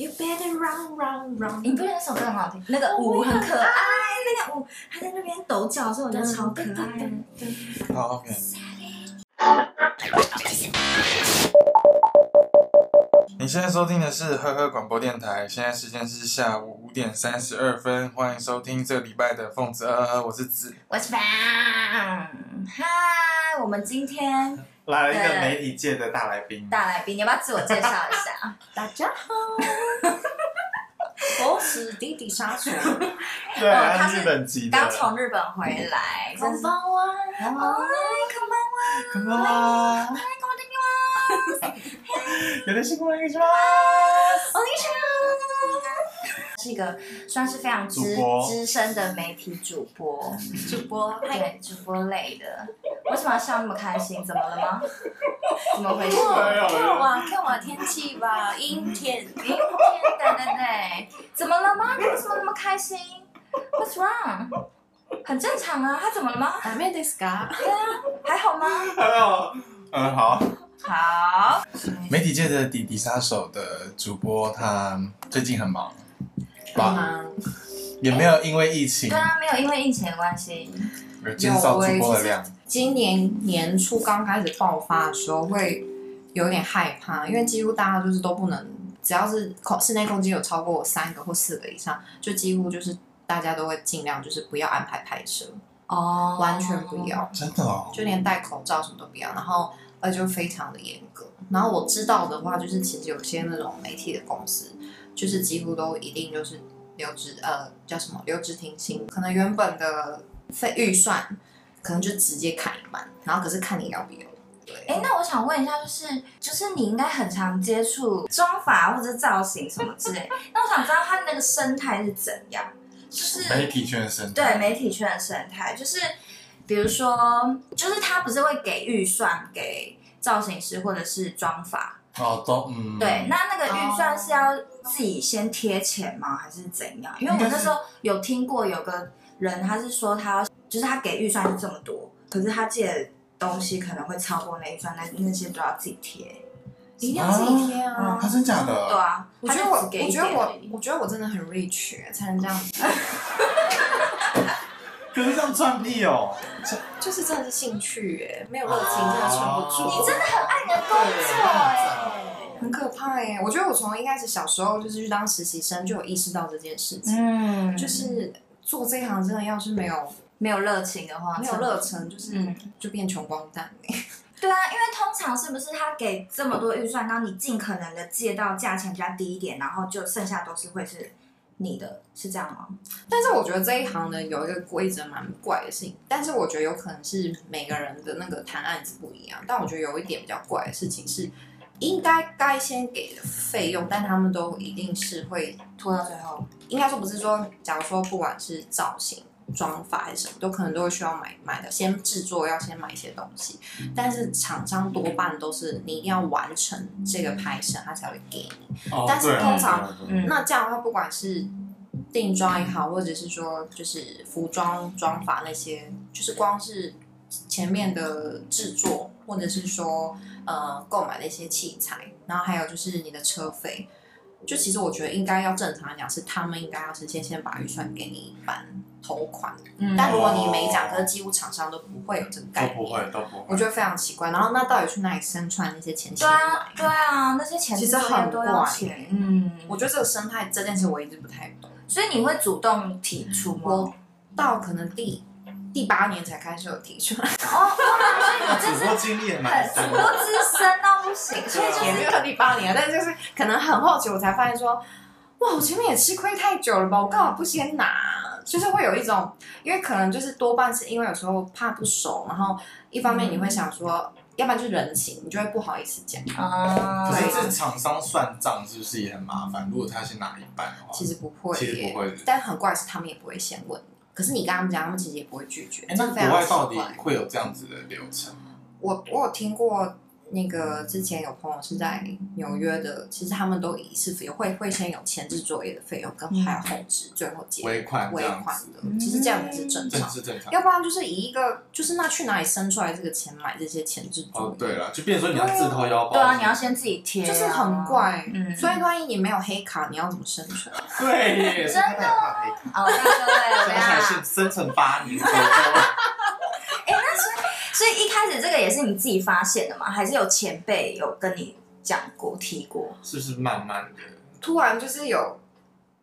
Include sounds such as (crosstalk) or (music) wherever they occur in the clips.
You better run, run, run。你不觉得那首歌很好听？那个舞很可爱，那个舞还在那边抖脚的时候，我觉得超可爱的。好，OK。你现在收听的是呵呵广播电台，现在时间是下午五点三十二分，欢迎收听这个礼拜的凤子呵呵，我是子，我是凡，嗨，我们今天来了一个媒体界的大来宾，大来宾，你要不要自我介绍一下？(laughs) 大家好，我是弟弟杀手，对，他是日本籍的，刚从日本回来，こんばんは，嗨，こんばんは，こんばんは，嗨，有点辛苦了，你说，我你说， (laughs) 是一个算是非常资资深的媒体主播，主播，对，主播类的。为什么要笑那么开心？怎么了吗？(laughs) 怎么回事？看我，看我天气吧，阴天，阴天，对对对，怎么了吗？你为什么那么开心？What's wrong？很正常啊，他怎么了吗？ダメですか？对啊，还好吗？还好，嗯，好。好，媒体界的弟弟杀手的主播，他最近很忙， 很忙，也没有因为疫情，对啊，没有因为疫情的关系，而减少直播的量。今年年初刚开始爆发的时候，会有点害怕，因为几乎大家就是都不能，只要是空室内空间有超过三个或四个以上，就几乎就是大家都会尽量就是不要安排拍摄哦，完全不要，真的哦，就连戴口罩什么都不要，然后。呃，就非常的严格。然后我知道的话，就是其实有些那种媒体的公司，就是几乎都一定就是留职，呃，叫什么留职停薪，可能原本的费预算可能就直接砍一半，然后可是看你要不要。对。哎，那我想问一下，就是就是你应该很常接触妆发或者造型什么之类，那我想知道它那个生态是怎样？就是媒体圈的生态。对，媒体圈的生态就是。比如说，就是他不是会给预算给造型师或者是妆发哦，都嗯，对，那那个预算是要自己先贴钱吗？还是怎样？因为我那时候有听过有个人，他是说他就是他给预算是这么多，可是他借的东西可能会超过那预算，那那些都要自己贴，一定要自己贴啊！他真假的？对啊，我觉得我，我觉得我，我觉得我真的很 rich 才能这样子。(laughs) 可是这样赚屁哦！就是真的是兴趣哎，没有热情真的撑不住。你真的很爱你的工作哎，很可怕耶！我觉得我从一开始小时候就是去当实习生就有意识到这件事情，嗯，就是做这一行真的要是没有没有热情的话，没有热忱就是就变穷光蛋哎。(laughs) 对啊，因为通常是不是他给这么多预算，然后你尽可能的借到价钱比较低一点，然后就剩下都是会是。你的是这样吗？但是我觉得这一行呢，有一个规则蛮怪的事情，但是我觉得有可能是每个人的那个谈案子不一样。但我觉得有一点比较怪的事情是，应该该先给的费用，但他们都一定是会拖到最后。应该说不是说，假如说不管是造型。妆发还是什么，都可能都会需要买买的，先制作要先买一些东西，但是厂商多半都是你一定要完成这个拍摄，他才会给你。哦、但是通常，嗯、那这样的话，不管是定妆也好，或者是说就是服装妆发那些，就是光是前面的制作，或者是说呃购买的一些器材，然后还有就是你的车费，就其实我觉得应该要正常来讲，是他们应该要是先先把预算给你一半。头款，嗯、但如果你没讲，可是几乎厂商都不会有这个概念，都不会，都不会。我觉得非常奇怪。然后那到底去哪里生串那些钱？对啊，对啊，那些钱其实很多要钱。嗯，我觉得这个生态这件事我一直不太懂。所以你会主动提出吗？我到可能第第八年才开始有提出来。(laughs) 哦，所以你主播经历也蛮很多资深到不行，所以就是也没有第八年，但是就是可能很好奇我才发现说，哇，我前面也吃亏太久了吧？我干嘛不先拿？就是会有一种，因为可能就是多半是因为有时候怕不熟，然后一方面你会想说，嗯、要不然就是人情，你就会不好意思讲。啊，可是这厂商算账是不是也很麻烦？如果他先拿一半的话，其实不会，其实不会。但很怪是他们也不会先问你，可是你跟他们讲，他们其实也不会拒绝。哎，那国外到底会有这样子的流程吗？我我有听过那个之前有朋友是在纽约的，其实他们都一次费会会先有前置作业的费用，跟还有后置，最后结尾款尾款的，其实这样才是正常，是正常。要不然就是以一个就是那去哪里生出来这个钱买这些前置作业？哦，对了，就变成说你要自掏腰包，对啊，你要先自己贴，就是很怪。嗯，所以万一你没有黑卡，你要怎么生存？(laughs) 对，真的哦，对对对，生存八年。所以一开始这个也是你自己发现的吗？还是有前辈有跟你讲过、提过？是不是慢慢的？突然就是有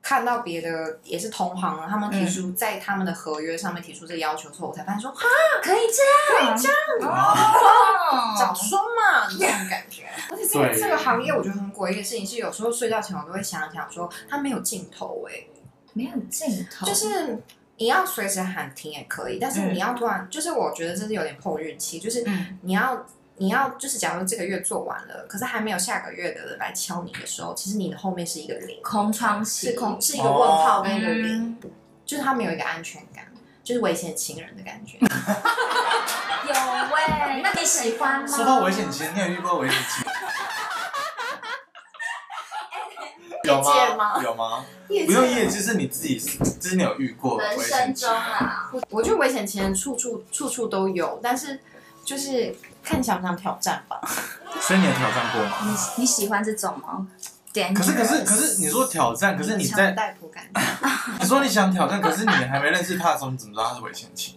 看到别的也是同行，他们提出在他们的合约上面提出这个要求之后，我才发现说，啊，可以这样，可以这样，哦，早说嘛，这种感觉。(laughs) 而且这个这个行业我觉得很诡异的事情是，有时候睡觉前我都会想想说，它没有尽头哎，没有尽头，就是。你要随时喊停也可以，但是你要突然，嗯、就是我觉得这是有点碰运气，就是你要、嗯、你要就是假如这个月做完了，可是还没有下个月的人来敲你的时候，其实你的后面是一个零，空窗期，是空，是一个问号跟一个零，哦、就是他没有一个安全感，就是危险情人的感觉。(laughs) 有喂、欸，那你喜欢吗？说到危险情人，你有遇过危险情人？有吗？有吗？不用业，就是你自己，就是你有遇过人生中啊。我觉得危险情人处处处处都有，但是就是看你想不想挑战吧。(laughs) 所以你有挑战过吗？你你喜欢这种吗？可是可是可是你说挑战，可是你在。(laughs) 你说你想挑战，可是你还没认识他的时候，你怎么知道他是危险情人？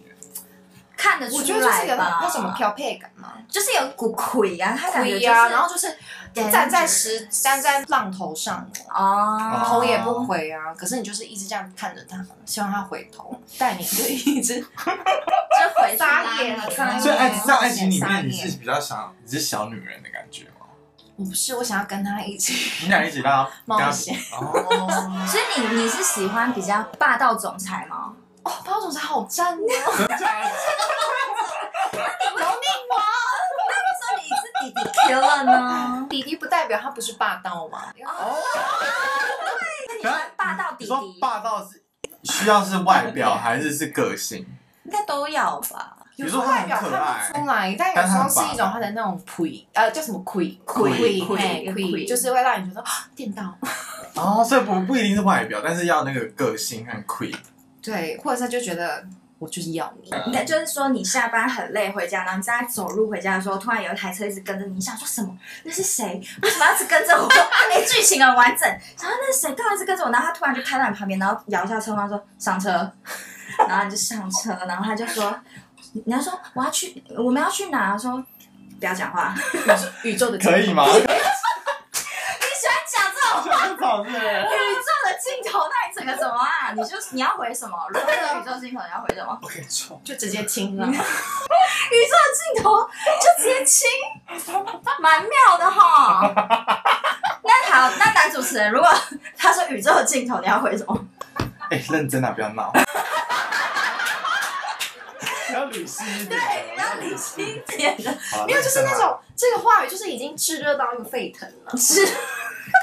看得出来吧？我觉得就是有那什么漂配感嘛，就是有股魁啊，他感觉呀，然后就是。站在石站在浪头上哦，头也不回啊，可是你就是一直这样看着他，希望他回头，但你就一直 (laughs) 就回撒野了。所以爱在爱情里面，你是比较想你是小女人的感觉吗？我不是，我想要跟他一起，你俩一起到冒险哦。(laughs) 所以你你是喜欢比较霸道总裁吗？哦，霸道总裁好赞哦。(laughs) 弟弟 Q 了呢？弟弟不代表他不是霸道吗？哦，那你霸道弟弟？说霸道是需要是外表还是是个性？应该都要吧。比如说外表看不出来，但有时候是一种他的那种魁，呃，叫什么亏亏亏亏，就是会让你觉得电到。哦，所以不不一定是外表，但是要那个个性和亏。对，或者他就觉得。我就是要你，应该就是说你下班很累回家，然后你在走路回家的时候，突然有一台车一直跟着你，你想说什么？那是谁？为什么要一直跟着我？(laughs) 哎，剧情很完整。然后那是谁？干嘛一直跟着我？然后他突然就开到你旁边，然后摇下车窗说上车，然后你就上车，然后他就说，你要说我要去，我们要去哪？说不要讲话，宇宙的可以吗？(laughs) 你喜欢讲这种话 (laughs) 宇宙的尽头，那你整个什么啊？你就你要回什么？如果有宇宙镜头，你要回什么？不可以错，就直接亲了。宇宙的尽头就直接亲，蛮妙的哈。那好，那男主持人如果他说宇宙的尽头，你要回什么？哎，认真啊，不要闹。要理性一点，对，要理性一点的。没有，就是那种这个话语，就是已经炙热到一个沸腾了。(laughs) 是。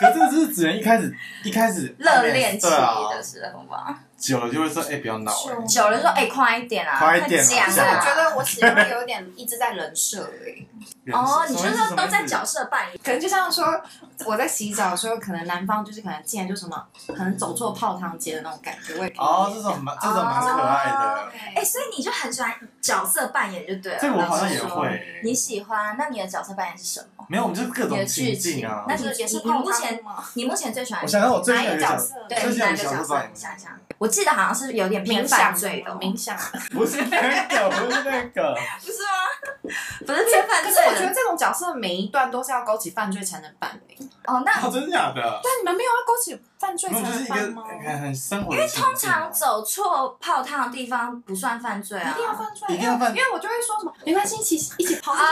可这只是只能一开始一开始热恋期的时候吧，久了就会说哎，不要闹，久了说哎，快一点啦，快一点。可是我觉得我喜欢有点一直在人设哎。哦，你就是说都在角色扮演，可能就像说我在洗澡的时候，可能男方就是可能竟然就什么，可能走错泡汤街的那种感觉。哦，这种蛮这种蛮可爱的。哎，所以你就很喜欢角色扮演，就对了。这个我好像也会。你喜欢？那你的角色扮演是什么？没有，我们就是各种情境啊。那你也是你目前你目前最喜欢？我想到我最喜欢哪一个角色？对，哪个角色？想想，我记得好像是有点偏犯罪的，冥想。(laughs) 不是那个，不是那个。不是吗？不是偏犯罪。可是我觉得这种角色。每一段都是要勾起犯罪才能办理哦，那真的假的？对，你们没有要勾起犯罪才能办吗？很生活，因为通常走错泡汤的地方不算犯罪啊，一定要犯罪，一定要犯，因为我就会说什么没关系，一起一起泡汤。(laughs)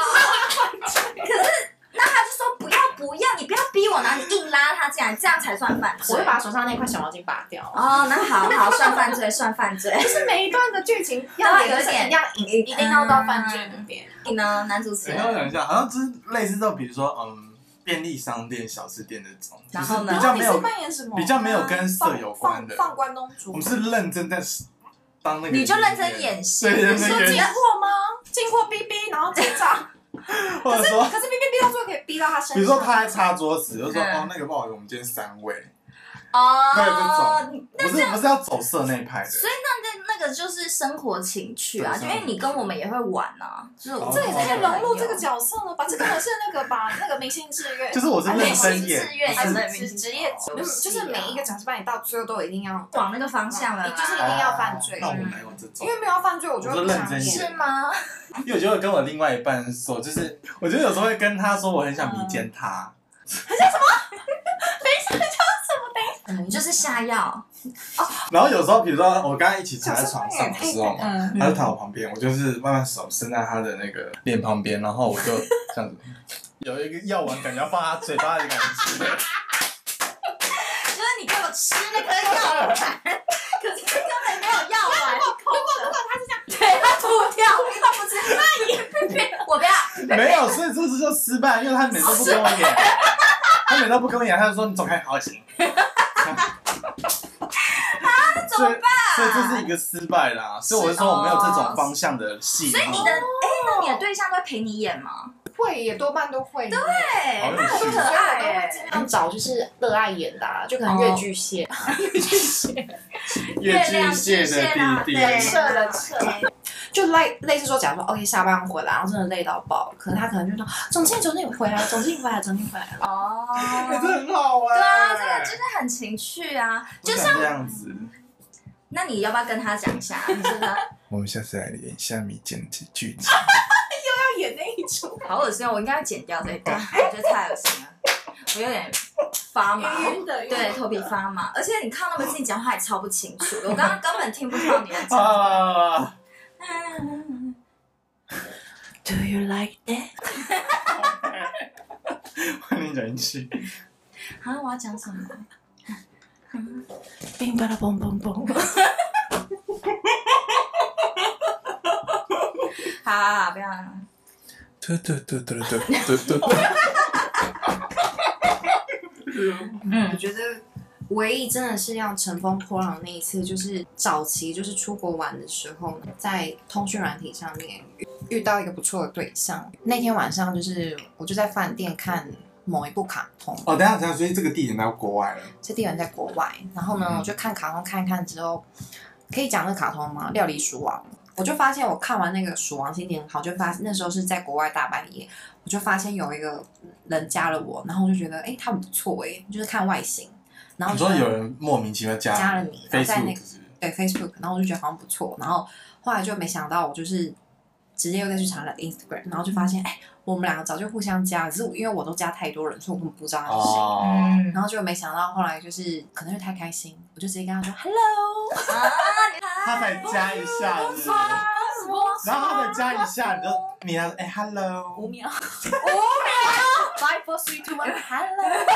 可是那他就说不要不要，你不要逼我，然后你硬拉他进来，这样才算犯罪。我会把手上那块小毛巾拔掉。哦，那好好算犯罪，算犯罪。就是每一段的剧情要有点要一一定要到犯罪那边。你呢，男主持人？我想一下，好像就是类似这种，比如说嗯，便利商店、小吃店那种。然后呢？比较没有扮演什么？比较没有跟色有关的。放关东煮。我们是认真在当那个。你就认真演戏。对对对。说进货吗？进货 B B，，然后结账。(laughs) 或者说，可是逼逼逼到最后可以逼到他身上。比如说他在擦桌子，就说嗯哦那个不好意思，我们今天三位，哦，对这种，不是不是要走色那一派的，所以那那那个就是生活情趣啊，就因为你跟我们也会玩啊，就是哦这也太融入这个角，色了吧？这根本是那个吧，那个明星志愿，(laughs) 就是我是认真演，志愿还是职职业，就是就是每一个角色扮演到最后都一定要，往那个方向了，你就是一定要犯罪哦那我没有这种因。为没有犯罪，我就会认真演是吗？(laughs) 因为我觉得跟我另外一半说，就是我觉得有时候会跟他说我很想迷奸他，(laughs) 你就是下药，然后有时候比如说我跟他一起躺在床上的时候嘛，嗯，他就躺我旁边，我就是慢慢手伸在他的那个脸旁边，然后我就这样子，有一个药丸感觉要放他嘴巴里感觉，就是你给我吃那个药丸，可是根本没有药丸，如果如果他是这样，对他吐掉，他不吃，那也我不要，没有，所以这次就失败，因为他每次都不跟我演，他每次都不跟我演，他就说你走开，好行。(laughs) 怎么办？所以这是一个失败啦，所以我是说我没有这种方向的戏。所以你的哎，那你的对象都会陪你演吗？会也多半都会，对，好，有那很可趣所以我都爱会尽量找就是热爱演的，啊，就可能越巨蟹，越巨蟹，越巨蟹的弟弟，(laughs) 对射了射就类类似说，假如说 OK 下班回来，然后真的累到爆，可能他可能就说总经理总经理回来了，总经理回来了，总经理回来了。哦，哎，这很好玩。对啊，这个真的很情趣啊，就就像这样子。那你要不要跟他讲一下？(laughs) 我们下次来演一下迷奸剧情。(laughs) 要演那一出，好恶心哦！我应该要剪掉这一段，我觉得太恶心了，我有点发麻。晕的，对，头皮发麻，而且你靠那么近讲话也超不清楚的，我刚刚根本听不到你在讲。啊！Do you like that？(laughs) 换你讲一句。啊，我要讲什么？(laughs) 冰巴拉嘣嘣嘣。好 (laughs) 好好，不要。对对对对对对对。嗯我觉得唯一真的是要乘风破浪的那一次，就是早期就是出国玩的时候，在通讯软体上面遇遇到一个不错的对象。那天晚上就是我就在饭店看某一部卡通，哦，等一下等一下，所以这个地点在国外了。这地点在国外。然后呢，嗯我就看卡通看一看之后，可以讲那个卡通吗？料理鼠王。我就发现我看完那个鼠王心情很好，就发那时候是在国外大半夜，我就发现有一个人加了我，然后我就觉得哎，他很不错哎，就是看外形。然后你就说有人莫名其妙加加了你，然后在那 Facebook 个是不是？对 Facebook，然后我就觉得好像不错，然后后来就没想到我就是直接又再去查了 Instagram，然后就发现哎，我们两个早就互相加，只是因为我都加太多人，所以我根本不知道他是谁。哦，嗯。然后就没想到后来就是可能是太开心，我就直接跟他说 Hello，啊，(laughs) 他才加一下然后他才加一下，你就你要哎 hello，五秒，五秒，Five four three two one，Hello，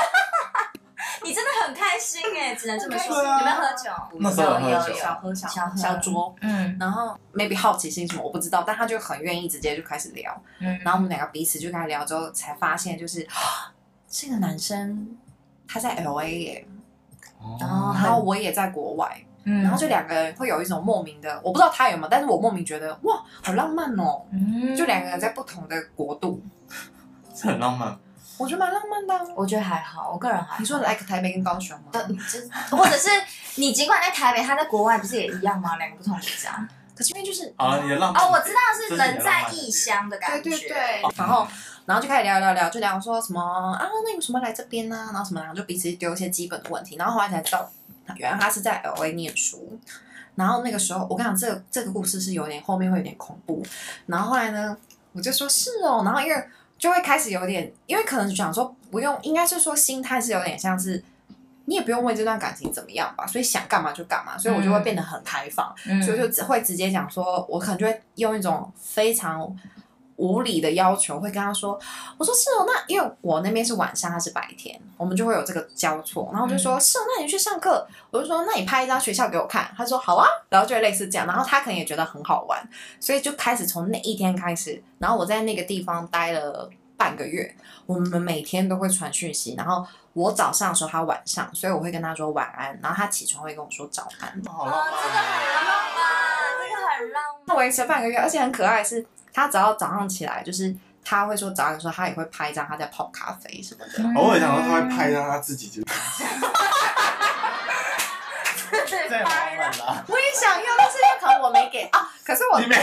(laughs) 你真的很开心哎，只能这么说。有没有喝酒？那时候有喝酒。有小喝小小喝。小酌，嗯。然后 maybe 好奇心什么我不知道，但他就很愿意直接就开始聊，嗯，然后我们两个彼此就开始聊之后，才发现就是 (gasps) 这个男生他在 LA 耶，哦。然后我也在国外，嗯。然后就两个人会有一种莫名的，我不知道他有没有，但是我莫名觉得哇，好浪漫哦，嗯。就两个人在不同的国度，这很浪漫。我觉得蛮浪漫的啊。我觉得还好，我个人还好你说 like 台北跟高雄吗？呃，就是或者是你尽管在台北，他在国外不是也一样吗？两个不同国家。可是因为就是好了，你的浪漫哦，我知道是人在异乡的感对觉。对对，然后然后就开始聊聊聊，就聊说什么啊，那个什么来这边呢、然后什么，然后就彼此丢一些基本的问题，然后后来才知道，原来他是在 LA 念书。然后那个时候，我跟你讲，这个这个故事是有点后面会有点恐怖。然后后来呢，我就说是哦，然后因为就会开始有点，因为可能想说不用，应该是说心态是有点像是。你也不用问这段感情怎么样吧，所以想干嘛就干嘛，所以我就会变得很开放。嗯所以就只会直接讲说，我可能就会用一种非常无理的要求，会跟他说，我说是哦，那因为我那边是晚上，他是白天，我们就会有这个交错，然后我就说、嗯是哦，那你去上课，我就说那你拍一张学校给我看，他说好啊，然后就会类似这样，然后他可能也觉得很好玩，所以就开始从那一天开始，然后我在那个地方待了半个月，我们每天都会传讯息，然后我早上的时候，他晚上，所以我会跟他说晚安，然后他起床会跟我说早安。好哦，这个很浪漫，这个很浪漫。那维持了半个月，而且很可爱的是，他只要早上起来，就是他会说早上说他也会拍一张他在泡咖啡什么的。偶尔想说他会拍一张他自己就。太拍了。我也想要，但是可能我没给啊，可是我你没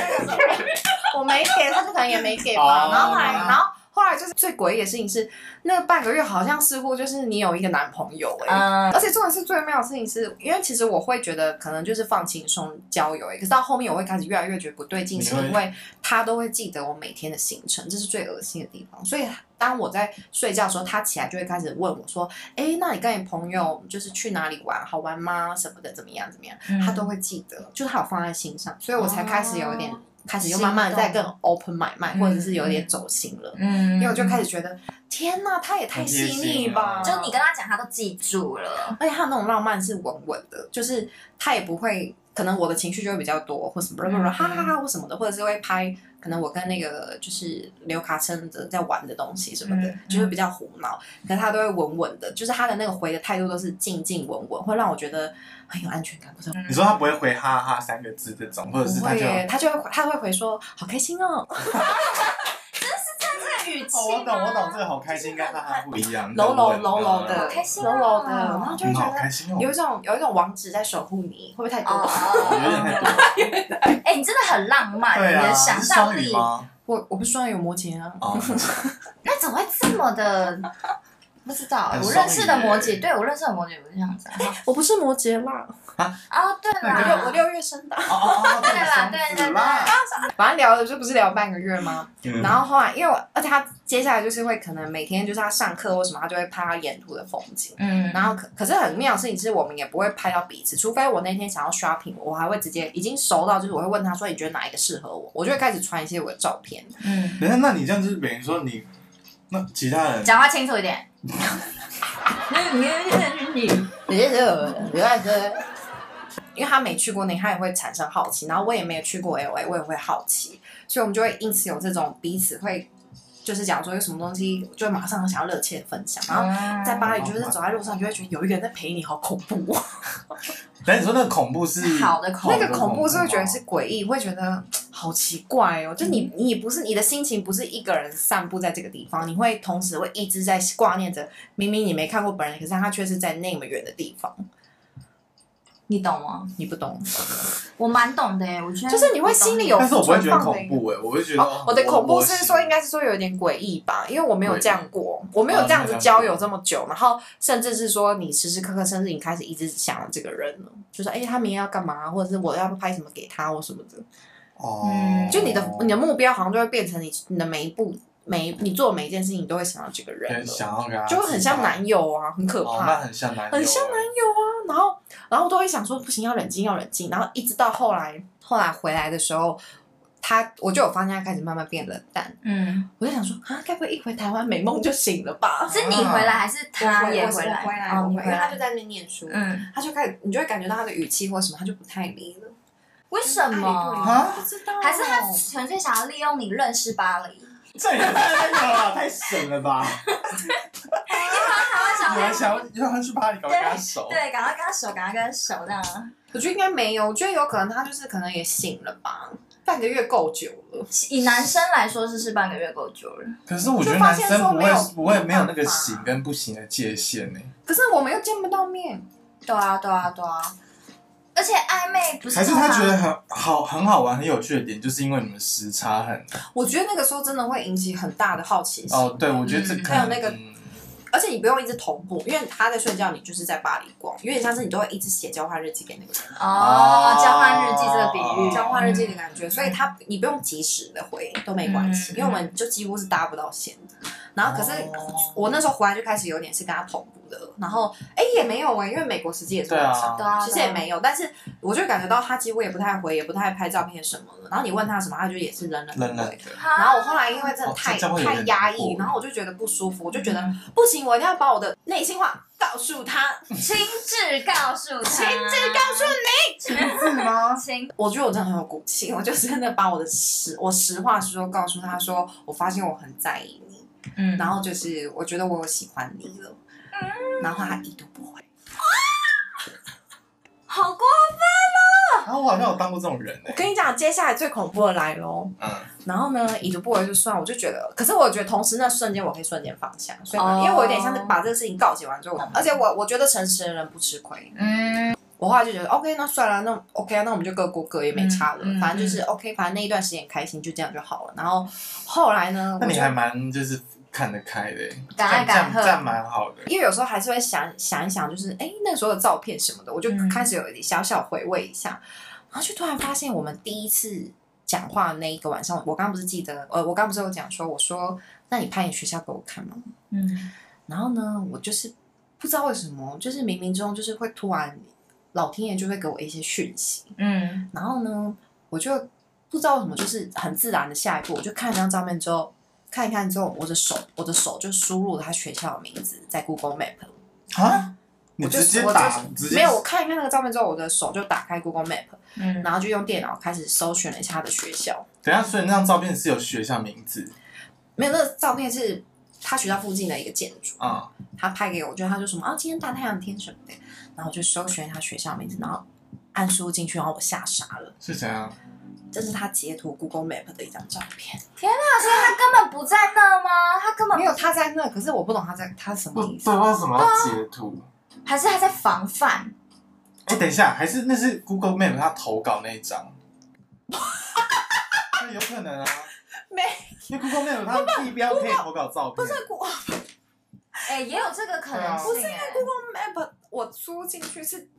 我没给，他就可能也没给吧。哦然后后来，然后后来就是最诡异的事情是，那半个月好像似乎就是你有一个男朋友哎、嗯而且重点是最妙的事情是，因为其实我会觉得可能就是放轻松交友哎、可是到后面我会开始越来越觉得不对劲，是因为他都会记得我每天的行程，这是最恶心的地方。所以当我在睡觉的时候，他起来就会开始问我说：“哎，那你跟你朋友就是去哪里玩？好玩吗？什么的？怎么样？怎么样？”嗯他都会记得，就是他有放在心上，所以我才开始有一点。哦开始又慢慢在更 open mind，嗯或者是有点走心了，嗯因为我就开始觉得，天哪，他也太细腻吧！就你跟他讲，他都记住了。而且他那种浪漫是稳稳的，就是他也不会，可能我的情绪就会比较多，或什么，嗯哈哈哈或什么的，或者是会拍，可能我跟那个就是刘卡琛的在玩的东西什么的，嗯就会比较胡闹，可是他都会稳稳的，就是他的那个回的态度都是静静稳稳，会让我觉得很有安全感，不知道。你说他不会回哈哈三个字这种，或者是他就会，他就会他会回说好开心哦，这 (laughs) 个语气哦，我懂我懂，这个好开心，跟哈哈不一样，柔柔嗯柔柔的，柔柔的，然后就觉得好开心哦，有一种有一种王子在守护你，会不会太多？哦有点太多。(laughs) 哎，你真的很浪漫，啊，你的想象力？我我不是双鱼有摩羯啊，哦，(laughs) 那怎么会这么的？不知道，我认识的摩羯，对我认识的摩羯不是这样子啊。我不是摩羯啦，哦，对了我，六我六月生的。哦对啦双对对反正聊的就不是聊半个月吗？嗯然后后来，因为我而且他接下来就是会可能每天就是他上课或什么，他就会拍他沿途的风景。嗯，然后可可是很妙的事情是我们也不会拍到彼此，除非我那天想要 shopping，我还会直接已经熟到就是我会问他说你觉得哪一个适合我，我就会开始传一些我的照片。嗯，等一下，那你这样就是等于说你，那其他人讲话清楚一点。(laughs) 因为他没去过那，他也会产生好奇，然后我也没有去过 LA，我也会好奇，所以我们就会因此有这种彼此会，就是讲说有什么东西，就会马上想要热切分享。然后在巴黎，就是走在路上，就会觉得有一个人在陪你，好恐怖哦。(laughs) 但你说那个恐怖是好的恐怖那个恐怖是会觉得是诡异，会觉得好奇怪哦。就你，你不是你的心情不是一个人散步在这个地方，你会同时会一直在挂念着，明明你没看过本人，可是他却是在那么远的地方，你懂吗？你不懂。(laughs) 我蛮懂的诶，我觉得就是你会心里有但是我不会觉得恐怖哎，我会觉得哦，我的恐怖是说，应该该是说有点诡异吧，因为我没有这样过，我没有这样子交友这么久，然后甚至是说你时时刻刻，甚至你开始一直想着这个人了，就是哎，他明天要干嘛，或者是我要拍什么给他或什么的，哦，就你的你的目标好像就会变成你你的每一步每你做每一件事情，你都会想到这个人了，想要跟他就会很像男友啊，很可哦，怕。那很像男友，很像男友啊，然后然后都会想说不行，要冷静，要冷静，然后一直到后来，后来回来的时候，他我就有发现他开始慢慢变冷淡，嗯，我就想说啊，该不会一回台湾美梦就醒了吧？是你回来还是他也我回来？我回来，哦，我回来，因你回来为他就。在那边念书，嗯，他就开始，你就会感觉到他的语气或什么，他就不太理了。为什么？啊不知道，还是他纯粹想要利用你认识巴黎？这也太那个了，太神了吧！他有人想要让他去巴黎，赶快跟他熟。对，赶快跟他熟，赶快跟他熟，这样。我觉得应该没有，我觉得有可能他就是可能也醒了吧，半个月够久了。以男生来说，是是半个月够久了。可是我觉得男生不会不会没有那个行跟不行的界限呢。可是我们又见不到面，对啊，对啊，对啊。而且暧昧不是还是他觉得很好很好玩很有趣的点，就是因为你们时差很我觉得那个时候真的会引起很大的好奇心。哦，对我觉得这嗯可能还有那个嗯。而且你不用一直同步，因为他在睡觉，你就是在巴黎逛，有点像是你都会一直写交换日记给那个人，哦，交换日记这个比喻，交换日记的感觉，所以他你不用及时的回都没关系，嗯因为我们就几乎是搭不到线。的。然后可是哦。我那时候回来就开始有点是跟他同步的，然后哎也没有哎、因为美国时间也是晚上，对啊，其实也没有，但是我就感觉到他几乎也不太回，也不太拍照片什么的。然后你问他什么，他就也是冷冷的。然然后我后来因为真的太、太压抑，然后我就觉得不舒服，我就觉得、嗯。不行，我一定要把我的内心话告诉他。亲自告诉他，亲自告诉你，是吗？(laughs) 亲，我觉得我真的很有骨气，我就真的把我的实我实话实说告诉他说，我发现我很在意你，嗯。然后就是我觉得我有喜欢你了，嗯。然后他已读不回。(laughs) 好过然后我好像有当过这种人呢我。跟你讲，接下来最恐怖的来喽。嗯，然后呢，已读不回就算，我就觉得，可是我觉得同时那瞬间我可以瞬间放下，所以、哦、因为我有点像是把这个事情告解完之后，而且我我觉得诚实的人不吃亏，嗯，我后来就觉得 OK，那算了，那 OK 啊，那我们就各过各也没差了，反正就是 OK，反正那一段时间开心就这样就好了。然后后来呢，那你还蛮就是看得开的，敢爱敢恨，这样蛮好的。因为有时候还是会想想一想，就是哎，那时候的照片什么的，我就开始有一点小小回味一下，嗯、然后就突然发现我们第一次。讲话的那一个晚上，我刚刚不是记得，呃，我刚刚不是有讲说，我说，那你拍你学校给我看吗？嗯，然后呢，我就是不知道为什么，就是冥冥中就是会突然，老天爷就会给我一些讯息，嗯，然后呢，我就不知道为什么，就是很自然的下一步，我就看了张照片之后，看一看之后，我的手，我的手就输入了他学校的名字在 Google Map 啊。我就直接打，没有，我看一看那个照片之后，我的手就打开 Google Map，嗯，然后就用电脑开始搜寻了一下他的学校。等下，所以那张照片是有学校名字？没有，那个照片是他学校附近的一个建筑啊。他拍给我，就他说什么啊，今天大太阳天什么的，然后就搜寻他学校名字，然后按输进去，然后我吓傻了。是怎样？这是他截图 Google Map 的一张照片。天哪！所以他根本不在那吗？他根本没有他在那，可是我不懂他在他什么意思？对，为什么要截图？还是他在防范？哎、欸，等一下，还是那是 Google Map 他投稿那一张？(laughs) 那有可能啊，没，因为 Google Map 它地标可以投稿照片，不是 Google，哎，也有这个可能性，不是因为 Google Map 我租进去是，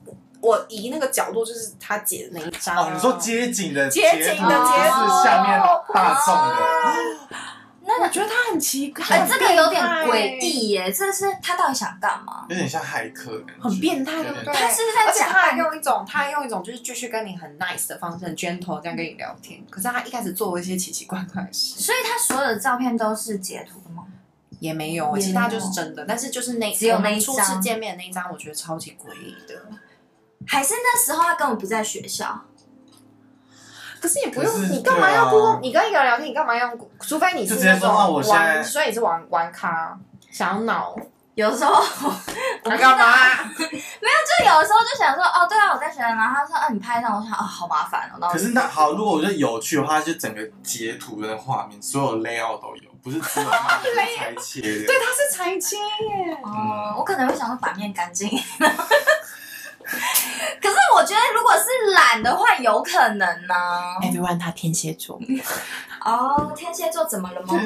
我移那个角度就是他截的那一张哦，你说街景的街景的截图下面大众的。那我觉得他很奇怪，哎，这个有点诡异耶！这是他到底想干嘛？有点像骇客，很变态，对不对？他是在讲？他还用一种，他还用一种就是继续跟你很 nice 的方式，很 gentle 这样跟你聊天。可是他一开始做了一些奇奇怪怪的事。所以他所有的照片都是截图的吗？也没有，其他就是真的。但是就是那只有那一张初次见面的那一张，我觉得超级诡异的。还是那时候他根本不在学校？可是也不用，你干嘛要 Google？你跟一个人聊天，你干嘛要？除非你是那种玩，所以你是玩玩咖，想要闹。有时候我 (laughs) 干嘛？(laughs) 没有，就有的时候就想说，哦，对啊，我在学，然后他说，啊，你拍照，我想，啊，好麻烦哦。可是那好，如果我觉得有趣的话，就整个截图的画面，所有 layout 都有，不是只有 (laughs) 裁切。对，他是裁切耶。哦，我可能会想说版面干净。(laughs) 可是我觉得，如果是懒的话，有可能呢、啊。Everyone，他天蝎座。哦，天蝎座怎么了吗？(laughs)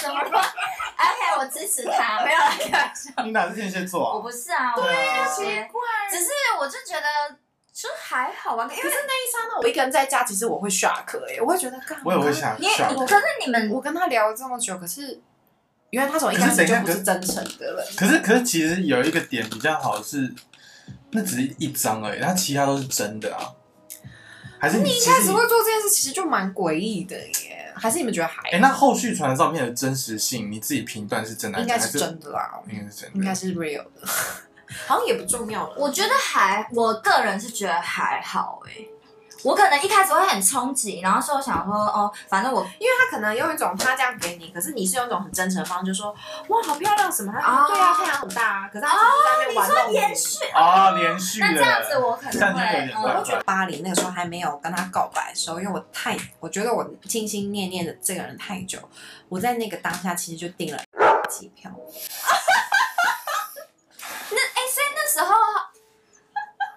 怎么了？OK，我支持他，没有开玩笑。你哪是天蝎座啊？我不是啊，对啊，奇怪。只是我就觉得，就还好吧。因为可是那一刹那，我一个人在家，其实我会 shock 哎，我会觉得，我也会想。你可是你们，我跟他聊了这么久，可是。因为他从一开始就不是真诚的人。可是可是其实有一个点比较好是，那只是一张而已，他其他都是真的啊。还是你一开始会做这件事，其实就蛮诡异的耶。还是你们觉得还？哎，那后续传的照片的真实性，你自己评断是真的？应该是真的啦，应该是真的，应该是 real 的。好像也不重要了。我觉得还，我个人是觉得还好哎。我可能一开始会很冲击，然后说我想说哦，反正我，因为他可能用一种他这样给你，可是你是用一种很真诚的方式，就说哇好漂亮什么？啊，对啊，太阳很大啊。可是他其实在那边玩弄你。你说连续啊，连续。那这样子我可能会，我会觉得巴黎那个时候还没有跟他告白的时候，因为我太，我觉得我心心念念的这个人太久，我在那个当下其实就订了机票。那哎，所以那时候。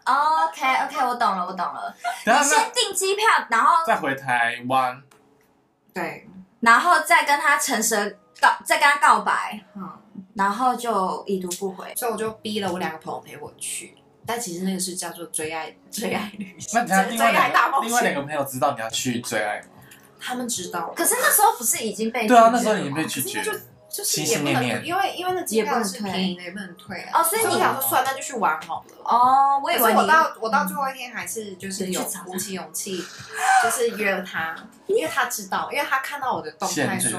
OK OK，我懂了，我懂了。你先订机票，然后再回台湾，对，然后再跟他诚实告，再跟他告白，嗯，然后就已读不回，所以我就逼了我两个朋友陪我去。但其实那个是叫做追爱追爱旅行。那你另外两个另外两个朋友知道你要去追爱吗？他们知道。可是那时候不是已经被对啊，那时候已经被拒绝了。就是也不能，因为因为那机票是便宜的，也不能退啊。哦，所以你想说算，那就去玩好了。哦，我以为我到我到最后一天还是就是有鼓起勇气，就是约了他，因为他知道，因为他看到我的动态说，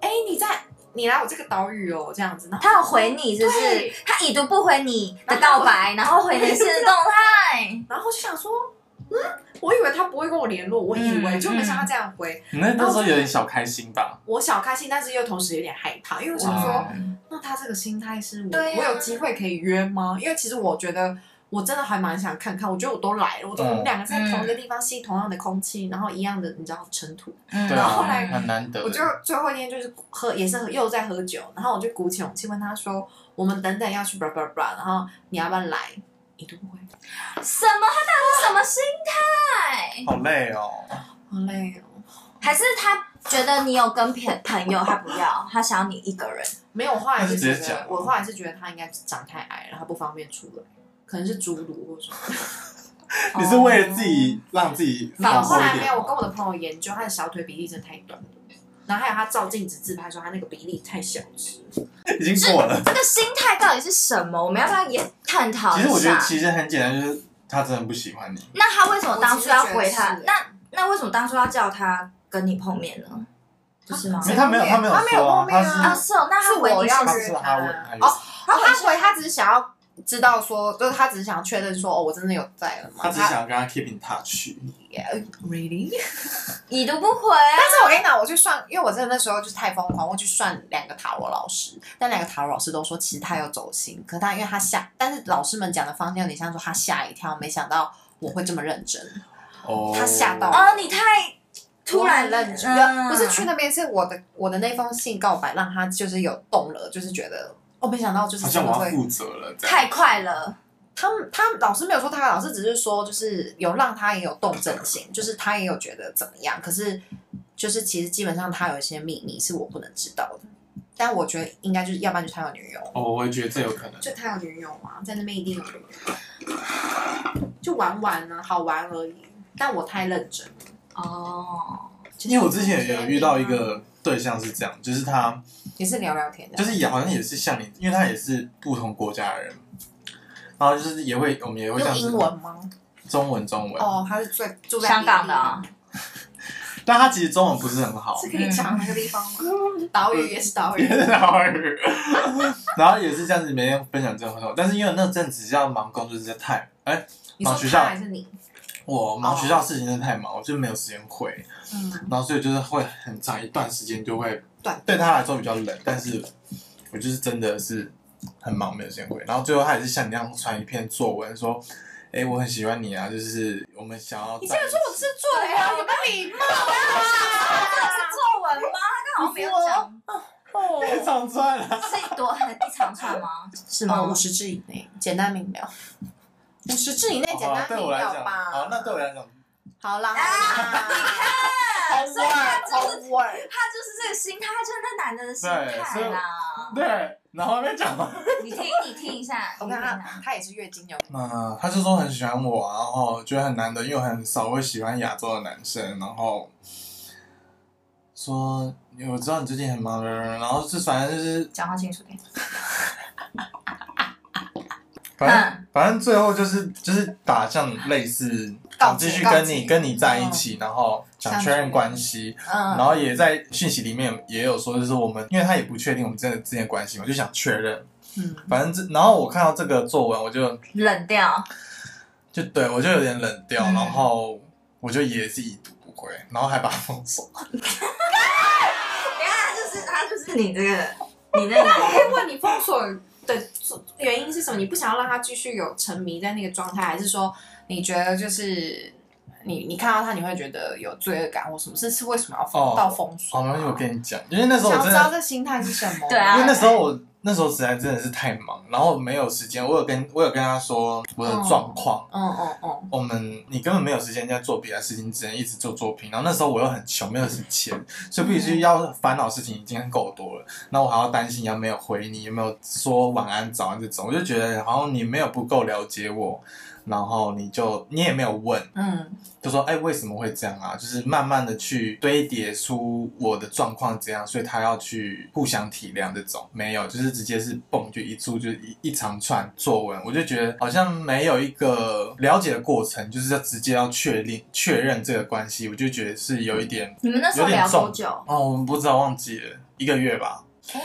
哎，你在你来我这个岛屿哦，这样子。他有回你，是不是？他已读不回你的告白，然后回你是动态，(laughs) 然后我就想说。嗯，我以为他不会跟我联络，我以为就没像他这样回。你那那时候有点小开心吧？我小开心，但是又同时有点害怕，因为我想说，那他这个心态是我我有机会可以约吗？因为其实我觉得我真的还蛮想看看。我觉得我都来了，我都、嗯、我们两个在同一个地方吸同样的空气，然后一样的你知道尘土。然后后来很难得。我就最后一天就是喝，也是喝又在喝酒，然后我就鼓起勇气问他说：“我们等等要去 bra bra bra，然后你要不要来？”一度不会。什么？他到底是什么心态？好累哦，好累哦。还是他觉得你有跟朋朋友，他不要，他想要你一个人。没有，我后来是觉那是直接讲得，我后来是觉得他应该长太矮了，然后不方便出来，可能是侏儒或者什么。(laughs) 你是为了自己让自己没有，放松一后来没有。我跟我的朋友研究，他的小腿比例真的太短了，然后还有他照镜子自拍说他那个比例太小只。(laughs) 已经过了。这个心态到底是什么？我们要不要也探讨一下？其实我觉得其实很简单，就是他真的不喜欢你。那他为什么当初要回他那那为什么当初要叫他跟你碰面呢？不是吗？没他没有他没有他没有碰面啊啊，是哦，那他回你是哦，然后他回他只是想要知道说，就是他只是想确认说，哦，我真的有在了吗？他只是想跟他 keep in touch。Yeah, really？(laughs) 已读不回啊。但是我跟你讲，我去算，因为我真的那时候就是太疯狂，我去算两个塔罗老师，但两个塔罗老师都说其实他有走心，可他因为他吓，但是老师们讲的方向有点像说他吓一跳，没想到我会这么认真，哦，他吓到哦，你太突然我很认真，嗯不是去那边，是我的我的那封信告白让他就是有动了，就是觉得哦，没想到就是好。像我要负责了，太快了。他们他老师没有说他，老师只是说就是有让他也有动真心，就是他也有觉得怎么样，可是就是其实基本上他有一些秘密是我不能知道的，但我觉得应该就是要不然就是他有女友，哦，我也觉得这有可能。就他有女友嘛，在那边一定有女友，就玩玩呢、好玩而已，但我太认真了，哦，因为我之前也有遇到一个对象是这样，就是他也是聊聊天的，就是也好像也是像你，因为他也是不同国家的人，然后就是也会我们也会这用样子英文吗？中文中文，哦，他是最住在香港的啊。(laughs) 但他其实中文不是很好。是，可以讲那个地方吗？(laughs) 岛屿也是岛 (laughs) 也是屿，台湾人，然后也是这样子每天分享这种话，但是因为那阵子要忙工作，实在太哎，忙学校还是你？我忙学校事情真的太忙，我就没有时间回，嗯，然后所以就是会很长一段时间就会断对他来说比较冷，但是我就是真的是很忙，没有时间回。然后最后他也是像你那样传一篇作文说，哎，我很喜欢你啊，就是我们想要。你竟然说我是作文，有没有礼貌啊是作文吗？他刚好没有讲，哦一长串了。是一朵很一长串吗？是吗？哦，五十字以内，简单明了。五十字以内，简单明了吧？好，那对我来讲，好啦，看所以他就是。他就是这个心态，他就是那男的的心态啦。对，然后还没讲完。你听，你听一下，(laughs) 我看他，他也是月经有。那他就说很喜欢我啊，然后觉得很难得，因为很少会喜欢亚洲的男生，然后说我知道你最近很忙，然后是反正就是讲话清楚点。(laughs) 反正、嗯反正最后就是就是打像类似告想继续跟你跟你在一起，然后想确认关系，嗯，然后也在讯息里面也有说，就是我们因为他也不确定我们真的之间关系嘛，就想确认。嗯，反正这，然后我看到这个作文，我就冷掉。就对我就有点冷掉，嗯然后我就也是已读不回，然后还把他封锁。等一下他就是他就是你这个你那个男我可以。问你封锁的原因是什么？你不想要让他继续有沉迷在那个状态，还是说你觉得就是你你看到他你会觉得有罪恶感或什么？是是为什么要封、哦到封锁？好，没关系，我跟你讲，因为那时候我想真的，知道这心态是什么？对啊因为那时候我那时候实在真的是太忙，然后没有时间。我有跟我有跟他说我的状况。嗯嗯嗯，我们你根本没有时间在做别的事情，只能一直做作品。然后那时候我又很穷，没有钱，所以必须要烦恼事情已经够多了。那我还要担心你有没有回你，有没有说晚安、早安这种，我就觉得好像你没有不够了解我，然后你就你也没有问，嗯，就说哎为什么会这样啊？就是慢慢的去堆叠出我的状况这样，所以他要去互相体谅这种，没有，就是直接是蹦就一出就一一长串作文，我就觉得好像没有一个了解的过程，就是要直接要确定确认这个关系，我就觉得是有一点你们那时候聊多久？哦，我们不知道忘记了一个月吧，哎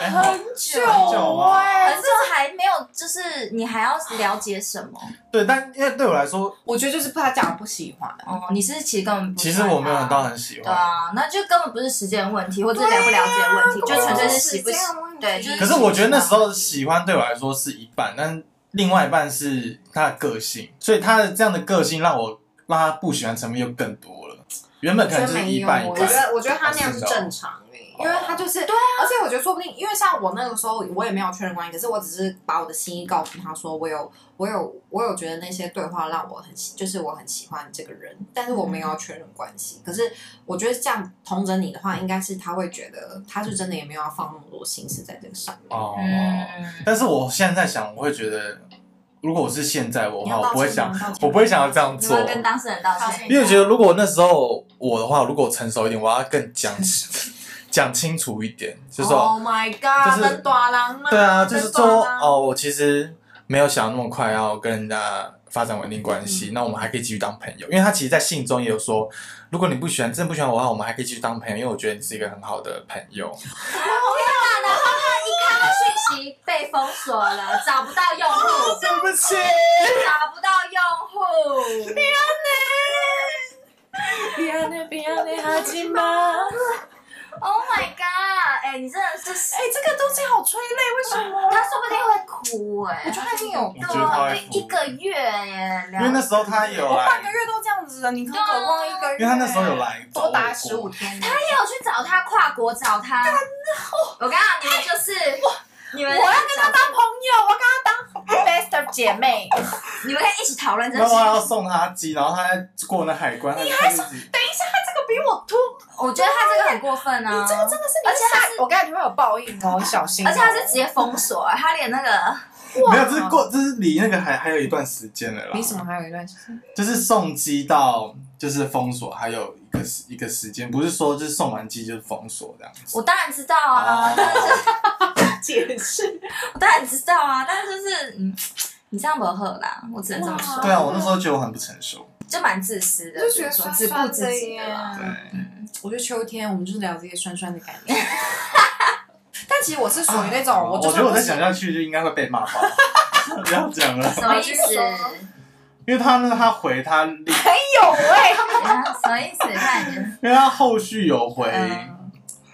很久很久啊哎、可是还没有，就是你还要了解什么？对，但因为对我来说，我觉得就是他讲不喜欢。哦，你是其实根本不其实我没有到很喜欢，对啊，那就根本不是时间问题，或者了不了解的问题，就纯粹是喜不喜对啊对，就是可是我觉得那时候喜欢对我来说是一半，但另外一半是他的个性，所以他的这样的个性让我让他不喜欢成分又更多了。原本可能就是一半一半，我觉得我觉得他那样是正常。因为他就是对啊，而且我觉得说不定，因为像我那个时候，我也没有确认关系，可是我只是把我的心意告诉他说，我有，我有，我有觉得那些对话让我很喜，就是我很喜欢这个人，但是我没有要确认关系。可是我觉得这样同着你的话，应该是他会觉得他是真的也没有要放那么多心思在这个上面。哦，但是我现在在想，我会觉得，如果我是现在我的话，我不会想，我不会想要这样做。跟当事人道歉，因为我觉得如果那时候我的话，如果我成熟一点，我要更讲。讲清楚一点，就是说，Oh my God，就是对啊，就是说，哦，我其实没有想那么快要跟人家发展稳定关系，嗯、那我们还可以继续当朋友。因为他其实，在信中也有说，如果你不喜欢，真的不喜欢我的话，我们还可以继续当朋友，因为我觉得你是一个很好的朋友。然后他一看到讯息被封锁了，找不到用户，(laughs) 对不起，找不到用户，(laughs) 别呢，别呢，别呢，好紧吗？Oh 你真的是哎、欸，这个东西好催泪，为什么？他说不定会哭哎、欸，我觉得他一定有，对，一个月耶，因为那时候他有，我半个月都这样子的，你更何况一个月？因为他那时候有来，多达十五天，他也有去找他，跨国找他。我刚刚你们就是我，你们我要跟他当朋友，我要跟他当 best 姐妹，你们可以一起讨论这些。然后我要送他鸡，然后他在过那海关，你还说，等一下，他这个比我突。我觉得他这个很过分啊！你这个真的是，而且他是，我跟你说会有报应哦，小心。而且他是直接封锁，他连那个没有，这是过，这是离那个还还有一段时间了啦。离什么还有一段时间？就是送机到就是封锁，还有一个时一个时间，不是说就是送完机就是封锁这样子。我当然知道啊，但是 (laughs) 解释，我当然知道啊，但是就是嗯，你这样不好啦，我只能这么说。对啊，我那时候觉得我很不成熟。就蛮自私的，就觉得说只顾自己的。对，我觉得秋天我们就是聊这些酸酸的感觉。(laughs) 但其实我是属于那种，我觉得我再讲下去就应该会被骂爆。(laughs) 不要讲了。什么意思？因为他呢，他回他没有哎，(laughs) 什么意思？看，因为他后续有回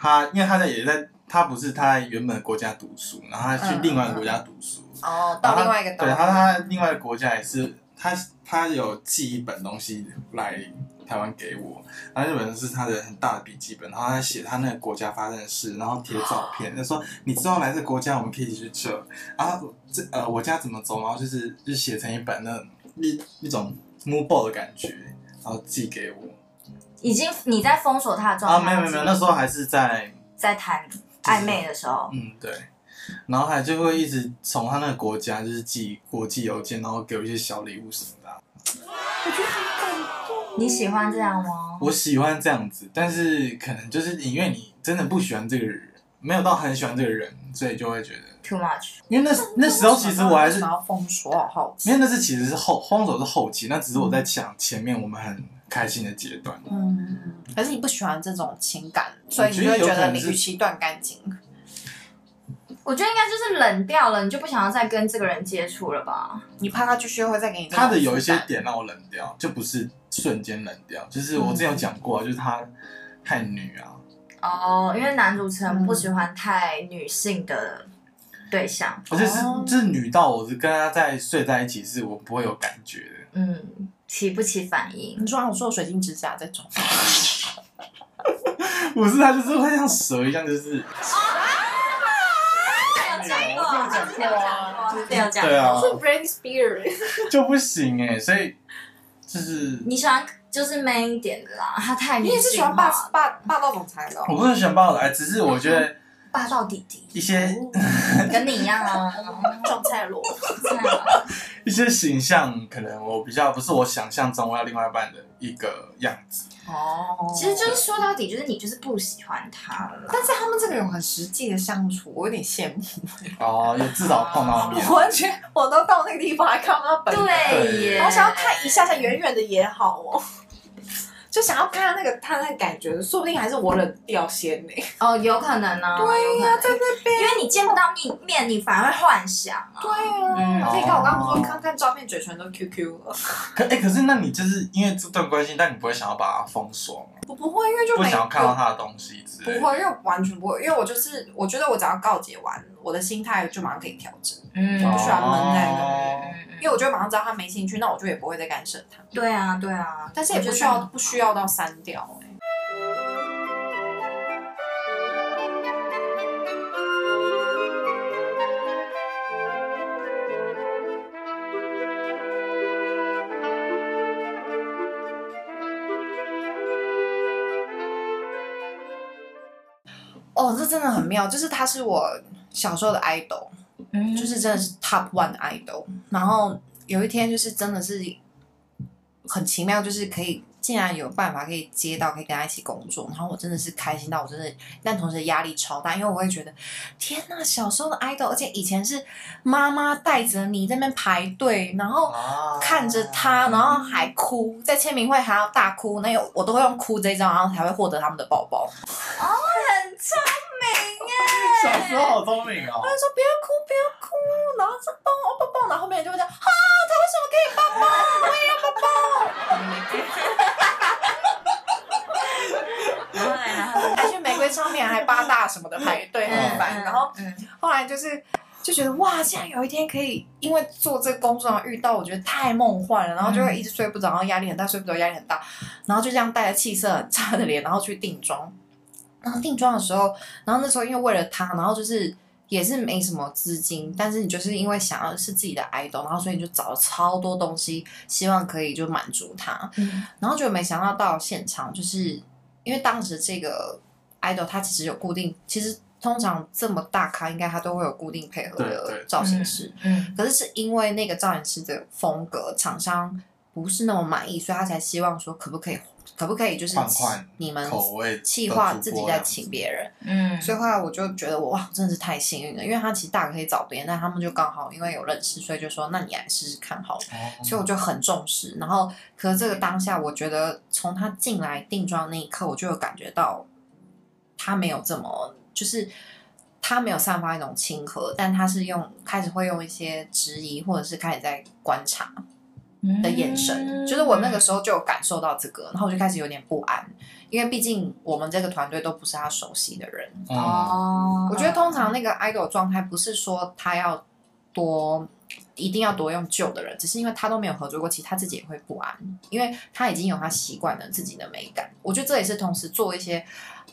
他，因为他在也在，他不是他在原本的国家读书，然后他去另外一个国家读书。哦，到另外一个对，他他另外一个国家也是。他他有寄一本东西来台湾给我，然后那本是他的很大的笔记本，然后他写他那个国家发生的事，然后贴照片，他说你知道来这个国家我们可以去这，然后这呃我家怎么走，然后就是就写成一本那一一种 mood board 的感觉，然后寄给我。已经你在封锁他的状态啊？没有没有没有，那时候还是在在谈暧昧的时候。嗯，对。然后还就会一直从他那个国家就是寄国际邮件，然后给我一些小礼物什么的。我觉得很感动。你喜欢这样吗？我喜欢这样子，但是可能就是因为你真的不喜欢这个人，没有到很喜欢这个人，所以就会觉得 too much。因为那那时候其实我还是想要封锁，好好奇。因为那是其实是后封锁是后期，那只是我在讲前面我们很开心的阶段。嗯，可是你不喜欢这种情感，所以你就会觉得你与其断干净。我觉得应该就是冷掉了，你就不想要再跟这个人接触了吧？你怕他继续会再给你。他的有一些点让我冷掉，就不是瞬间冷掉，就是我之前有讲过，就是他太女啊。哦，因为男主持人不喜欢太女性的对象，而且是就是女到我是跟他在睡在一起，是我不会有感觉的。嗯，起不起反应？你说我做水晶指甲这种？(laughs) (laughs) 不是，他就是会像蛇一样，就是。(laughs) 对啊，就是这样讲。对啊，是 Britney Spears (laughs) 就不行哎，所以就是你喜欢就是 man 一点的啦，他太你也是喜欢霸霸霸道总裁的。我不是喜欢霸道总裁，只是我觉得霸道弟弟。一些 (laughs) 跟你一样啊，撞菜罗，一些形象可能我比较不是我想象中我要另外一半的一个样子。哦，其实就是说到底，就是你就是不喜欢他了。但是他们这个人很实际的相处，我有点羡慕。哦，也至少碰到面。完全，我都到那个地方还看不到本人。对耶，我想要看一下下，远远的也好哦。就想要看他那个他那个感觉，说不定还是我冷掉先呢。哦，有可能呢。对呀，在那边，因为你见不到面面，你反而会幻想啊。对啊，可以看我刚刚不说看看照片，嘴唇都 QQ 了。可哎，可是那你就是因为这段关系，但你不会想要把它封锁吗？我不会，因为就不想要看到他的东西之类。不会，因为完全不会，因为我就是我觉得我只要告解完，我的心态就马上可以调整。嗯，不喜欢闷在那里。我就会马上知道他没兴趣，那我就也不会再干涉他。对啊，对啊，但是也不需要不需要到删掉。哦，这真的很妙，就是他是我小时候的 idol。嗯，就是真的是 top one 的 idol，然后有一天就是真的是很奇妙，就是可以竟然有办法可以接到，可以跟他一起工作，然后我真的是开心到我真的，但同时压力超大，因为我会觉得天呐，小时候的 idol，而且以前是妈妈带着你在那边排队，然后看着他，然后还哭，在签名会还要大哭，那有我都会用哭这一张，然后才会获得他们的包包。哦，很聪明耶！(laughs) 小时候好聪明哦！他就说不要哭，不要哭，然后说抱抱抱，然后后面就会讲啊，他为什么可以抱抱？我也要抱抱。(laughs) 然后来，然后还去玫瑰唱片，还八大什么的排队很烦。然后后来就是就觉得哇，竟然有一天可以因为做这个工作上遇到，我觉得太梦幻了。然后就会一直睡不着，然后压力很大，睡不着压力很大。然后就这样带着气色很差的脸，然后去定妆。然后定妆的时候，然后那时候因为为了他，然后就是也是没什么资金，但是你就是因为想要是自己的 idol，然后所以你就找了超多东西，希望可以就满足他。嗯，然后就没想到到现场，就是因为当时这个 idol 他其实有固定，其实通常这么大咖应该他都会有固定配合的造型师，嗯，可是是因为那个造型师的风格厂商不是那么满意，所以他才希望说可不可以。可不可以就是你们企划自己再请别人？嗯，所以后来我就觉得我哇，真的是太幸运了，因为他其实大可以找别人，但他们就刚好因为有认识，所以就说那你来试试看好了。哦，所以我就很重视。然后，可是这个当下，我觉得从他进来定妆那一刻，我就有感觉到他没有这么，就是他没有散发一种亲和，但他是用开始会用一些质疑，或者是开始在观察。的眼神，就是我那个时候就有感受到这个，然后我就开始有点不安，因为毕竟我们这个团队都不是他熟悉的人。哦，我觉得通常那个 idol 状态不是说他要多一定要多用旧的人，只是因为他都没有合作过，其实他自己也会不安，因为他已经有他习惯了自己的美感。我觉得这也是同时做一些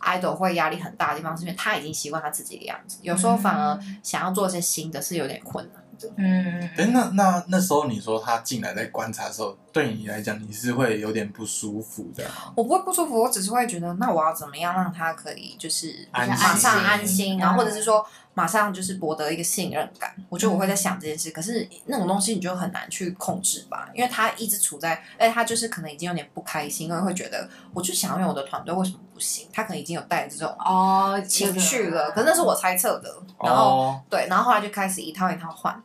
idol 会压力很大的地方，是因为他已经习惯他自己的样子，有时候反而想要做一些新的是有点困难。嗯，哎，那那那时候你说他进来在观察的时候，对你来讲你是会有点不舒服的？我不会不舒服，我只是会觉得，那我要怎么样让他可以就是马上安心，然后或者是说马上就是博得一个信任感。我觉得我会在想这件事，可是那种东西你就很难去控制吧，因为他一直处在，哎，他就是可能已经有点不开心，因为会觉得我就想要用我的团队，为什么不行？他可能已经有带这种哦情绪了，可是那是我猜测的。然后对，然后后来就开始一套一套换。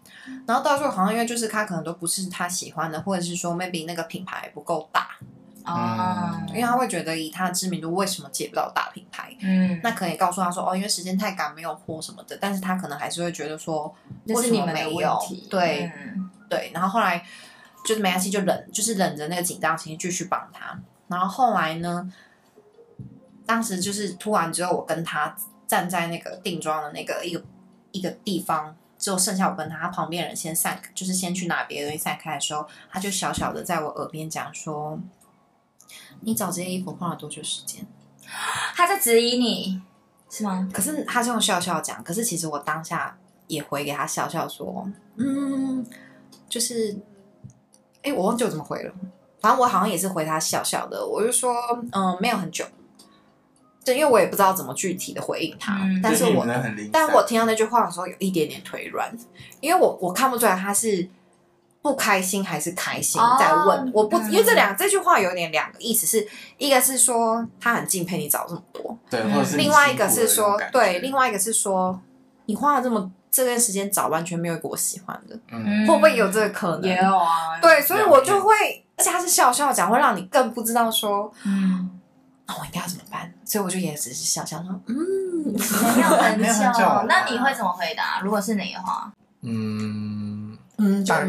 然后到最后好像因为就是他可能都不是他喜欢的，或者是说 maybe 那个品牌不够大啊，嗯、因为他会觉得以他的知名度为什么接不到大品牌？嗯，那可以告诉他说哦，因为时间太赶没有货什么的，但是他可能还是会觉得说为什么没有？对、嗯、对，然后后来就是没关系，就忍，就是忍着那个紧张情绪继续帮他。然后后来呢，当时就是突然之后，我跟他站在那个定妆的那个一个一个地方。之后剩下我跟他，他旁边人先散，就是先去拿别的东西散开的时候，他就小小的在我耳边讲说：“你找这些衣服花了多久时间？” (gasps) 他在质疑你是吗？可是他是用笑笑讲，可是其实我当下也回给他笑笑说：“嗯，就是，哎，我忘记我怎么回了，反正我好像也是回他笑笑的，我就说，嗯，没有很久。”对，因为我也不知道怎么具体的回应他，嗯、但是我，但我听到那句话的时候有一点点腿软，因为我我看不出来他是不开心还是开心在问，哦、我不，因为这两、嗯、这句话有点两个意思是，是一个是说他很敬佩你找这么多，对，或者是另外一个是说，对，另外一个是说你花了这么这段时间找，完全没有一个我喜欢的，嗯，会不会有这个可能？也有啊，对，所以我就会，而且他是笑笑讲，会让你更不知道说，嗯。那我应该要怎么办？所以我就也只是想想说，嗯，没有很久。那你会怎么回答？如果是你的话，嗯嗯，大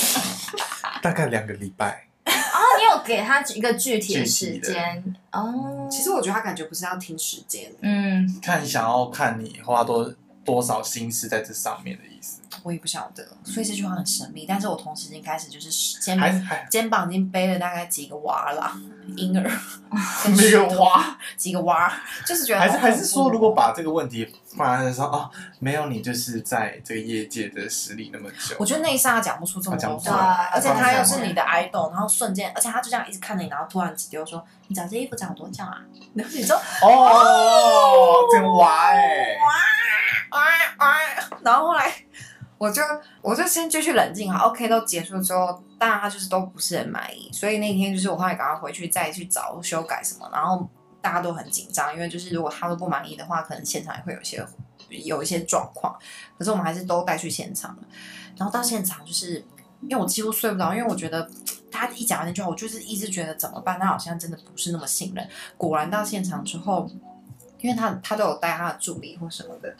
(laughs) 大概两个礼拜。哦，你有给他一个具体的时间哦。其实我觉得他感觉不是要听时间，嗯，看想要看你花多多少心思在这上面的意思。我也不晓得，所以这句话很神秘。但是我同时已经开始就是肩膀肩膀已经背了大概几个娃了，婴儿，几个娃，几个娃，就是觉得还是还是说，如果把这个问题放在说哦，没有你就是在这个业界的实力那么久，我觉得那一刹那讲不出这么多话，话而且他又是你的 idol，然后瞬间，而且他就这样一直看着你，然后突然直接说：“你找这衣服找多久啊？”然后你说：“哦，这个娃哎，哇哇哇！”然后后来。我就我就先继续冷静好，OK，都结束之后，大家就是都不是很满意，所以那天就是我后来赶快回去再去找修改什么，然后大家都很紧张，因为就是如果他都不满意的话，可能现场也会有些有一些状况，可是我们还是都带去现场了，然后到现场就是因为我几乎睡不着，因为我觉得他一讲完那句话，我就是一直觉得怎么办，他好像真的不是那么信任，果然到现场之后。因为他他都有带他的助理或什么的，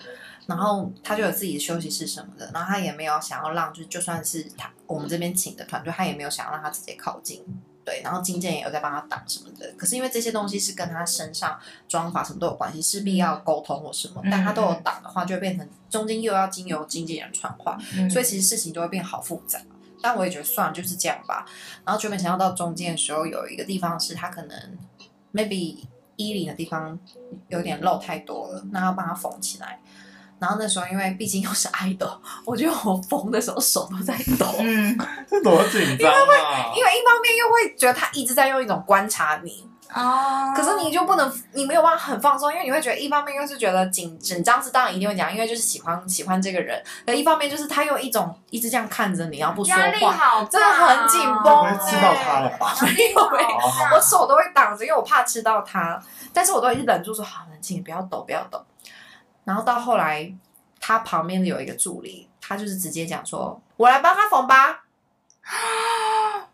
然后他就有自己的休息室什么的，然后他也没有想要让，就就算是他我们这边请的团队，他也没有想要让他直接靠近，对，然后金建也有在帮他挡什么的。可是因为这些东西是跟他身上妆法什么都有关系，势必要沟通或什么，但他都有挡的话，就会变成中间又要经由经纪人传话，所以其实事情就会变好复杂。但我也觉得算了，就是这样吧。然后就没想到到中间的时候，有一个地方是他可能 maybe。衣领的地方有点漏太多了，那要帮他缝起来。然后那时候因为毕竟又是爱豆，我觉得我缝的时候手都在抖，嗯，(laughs) 这多紧张啊！因为一方面又会觉得他一直在用一种观察你。哦，可是你就不能，你没有办法很放松，因为你会觉得一方面又是觉得紧紧张，是当然一定会讲，因为就是喜欢喜欢这个人；而一方面就是他用一种一直这样看着你，然后不说话，好大，真的很紧绷。我会吃到他了吧？没有没有，我手都会挡着，因为我怕吃到他。但是我都一直忍住说好冷静，不要抖，不要抖。然后到后来，他旁边的有一个助理，他就是直接讲说：“我来帮他缝吧。(gasps) ”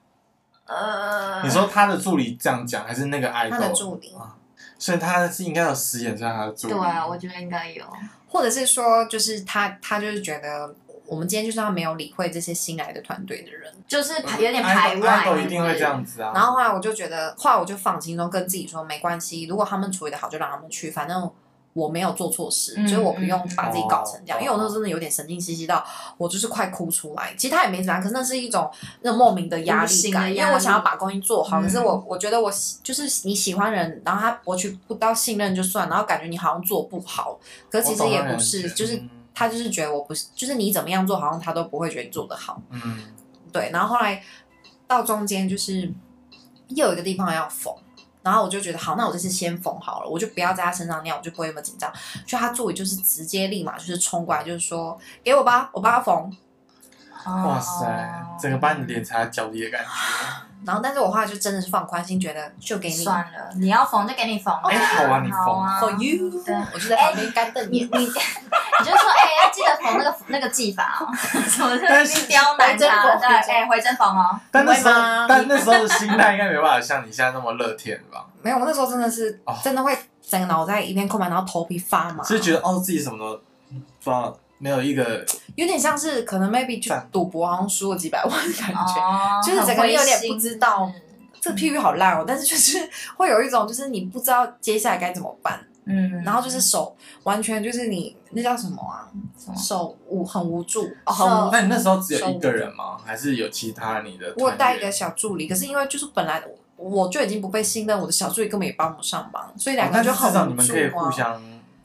呃，你说他的助理这样讲，还是那个爱豆？他的助理啊，所以他是应该有实验在他的助理。对啊，我觉得应该有，或者是说，就是他他就是觉得我们今天就是他没有理会这些新来的团队的人，就是有点排外。爱豆一定会这样子啊。然后后来我就觉得，后来我就放心中跟自己说，没关系，如果他们处理的好，就让他们去，反正。我没有做错事，所以我不用把自己搞成这样。因为我那时候真的有点神经兮兮到，我就是快哭出来。其实他也没怎样，可是那是一种那莫名的压力感，因为我想要把东西做好。可是我我觉得我就是你喜欢人，然后他博取不到信任就算，然后感觉你好像做不好，可是其实也不是，就是他就是觉得我不是，就是你怎么样做，好像他都不会觉得你做得好。嗯，对。然后后来到中间就是又有一个地方要缝。然后我就觉得好，那我这次先缝好了，我就不要在他身上尿，我就不会那么紧张。就他助理就是直接立马就是冲过来，就是说给我吧，我帮他缝。哇塞，整个把你脸踩在脚底的感觉。然后，但是我后来就真的是放宽心，觉得就给你算了，你要缝就给你缝。哎，好啊，你缝。For you，(laughs) 对，我就在旁边干瞪你。你你，(laughs) 你就说哎，要记得缝那个那个技法哦，(laughs) 什么的，刁难他，对，哎，回针缝哦。但那时候，但那时候的心态应该没办法像你现在那么乐天吧？没有，我那时候真的是真的会整个脑袋一片空白，然后头皮发麻，就觉得哦自己什么都不知道。没有一个，(tsk) 有点像是可能 maybe 去赌博，好像输了几百万的感觉，就是整个人有点不知道。这个譬喻好烂哦，但是就是 (laughs) 会有一种，就是你不知道接下来该怎么办。嗯，然后就是手完全就是你那叫什么啊？手无很无助。哦，那你那时候只有一个人吗？还是有其他你的？我带一个小助理，可是因为就是本来我就已经不被信任，我的小助理根本也帮不上忙，所以两个就很无助啊。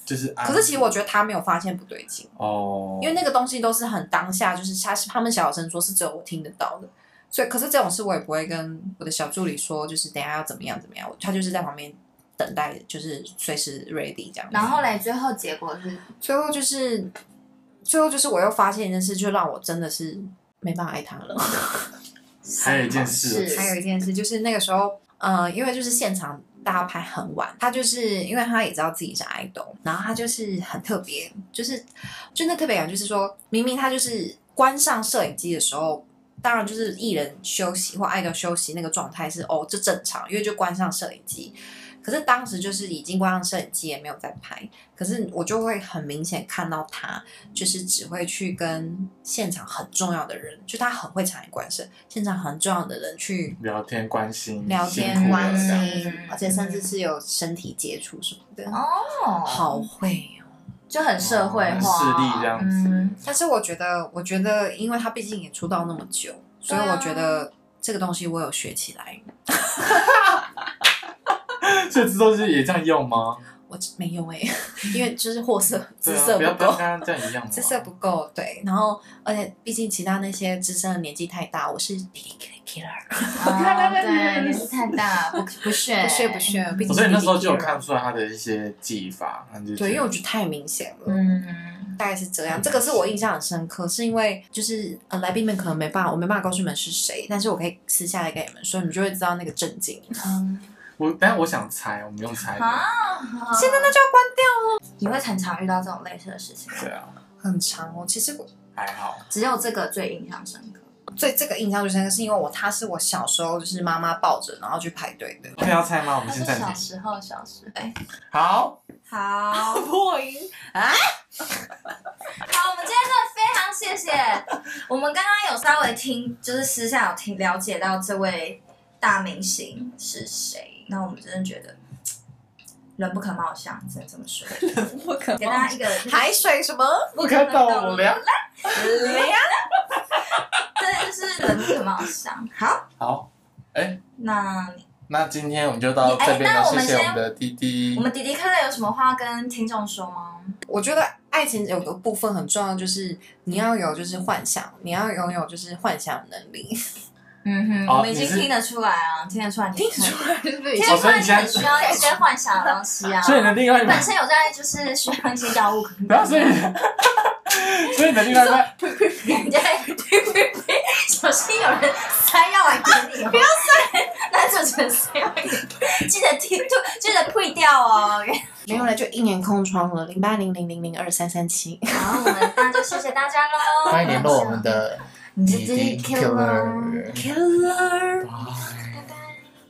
就是，可是其实我觉得他没有发现不对劲哦，因为那个东西都是很当下，就是他是他们小声说，是只有我听得到的，所以可是这种事我也不会跟我的小助理说，就是等下要怎么样怎么样，他就是在旁边等待，就是随时 ready 这样。然后嘞，最后结果是，最后就是，最后就是我又发现一件事，就让我真的是没办法爱他了。(laughs) 还有一件事，还有一件事就是那个时候，呃，因为就是现场。大家拍很晚，他就是因为他也知道自己是爱豆，然后他就是很特别，就是就那特别感，就是说明明他就是关上摄影机的时候，当然就是艺人休息或爱豆休息那个状态是哦，这正常，因为就关上摄影机。可是当时就是已经关上摄影机，也没有在拍。可是我就会很明显看到他，就是只会去跟现场很重要的人，就他很会察言观色，现场很重要的人去聊天关心，聊天关心，而且甚至是有身体接触什么的。哦，好会哦。就很社会化、势力这样子。嗯、但是我觉得，我觉得，因为他毕竟也出道那么久，所以我觉得这个东西我有学起来。(laughs) (laughs) 所以这东西也这样用吗？我没有哎、欸，因为就是货色姿啊、色不够，不要跟这样一样，姿色不够对。然后，而且毕竟其他那些资深的年纪太大，我是 killer，哦、对，年纪太大，不不 (laughs) 屑不屑不屑。毕竟所以那时候就有看出来他的一些技法，对，因为我觉得太明显了，嗯，大概是这样。这个是我印象很深刻，是因为就是呃来宾们可能没办法，我没办法告诉你们是谁，但是我可以私下来跟你们说，你们就会知道那个震惊。嗯。我，但我想猜，我们用猜的。啊！现在那就要关掉了。你会很常遇到这种类似的事情？对啊，很长哦。其实还好，只有这个最印象深刻。最这个印象最深刻是因为我他是我小时候就是妈妈抱着然后去排队的。可以要猜吗？我们现在小时候，小时候。好，好 (laughs) 破音啊！(laughs) 好，我们今天真的非常谢谢。(laughs) 我们刚刚有稍微听，就是私下有听了解到这位大明星是谁。那我们真的觉得人不可貌相，只能这么说。人不可貌相，给大家一个海水什么不可斗量，量，对，就是人不可貌相。好，好，哎，那那今天我们就到这边了。谢谢我们的滴滴。我们滴滴客人有什么话跟听众说吗？我觉得爱情有个部分很重要，就是你要有就是幻想，你要拥有就是幻想能力。嗯哼，我们已经听得出来啊，听得出来，(laughs) 听得出来，听得出来，你很需要一些幻想的东西啊。所以你的另外一半本身有在，就是需要一些药物。不要，所以，(laughs) 所以你的另外一半，(laughs) 人家小心有人塞药来给你，不要塞，那就只能塞药给你。记得听，记得退掉哦。没有了，就一年空窗了，零八零零零零二三三七。好，我们那就谢谢大家喽。欢迎联络我们的。Did, killer. he kill, her? Kill her?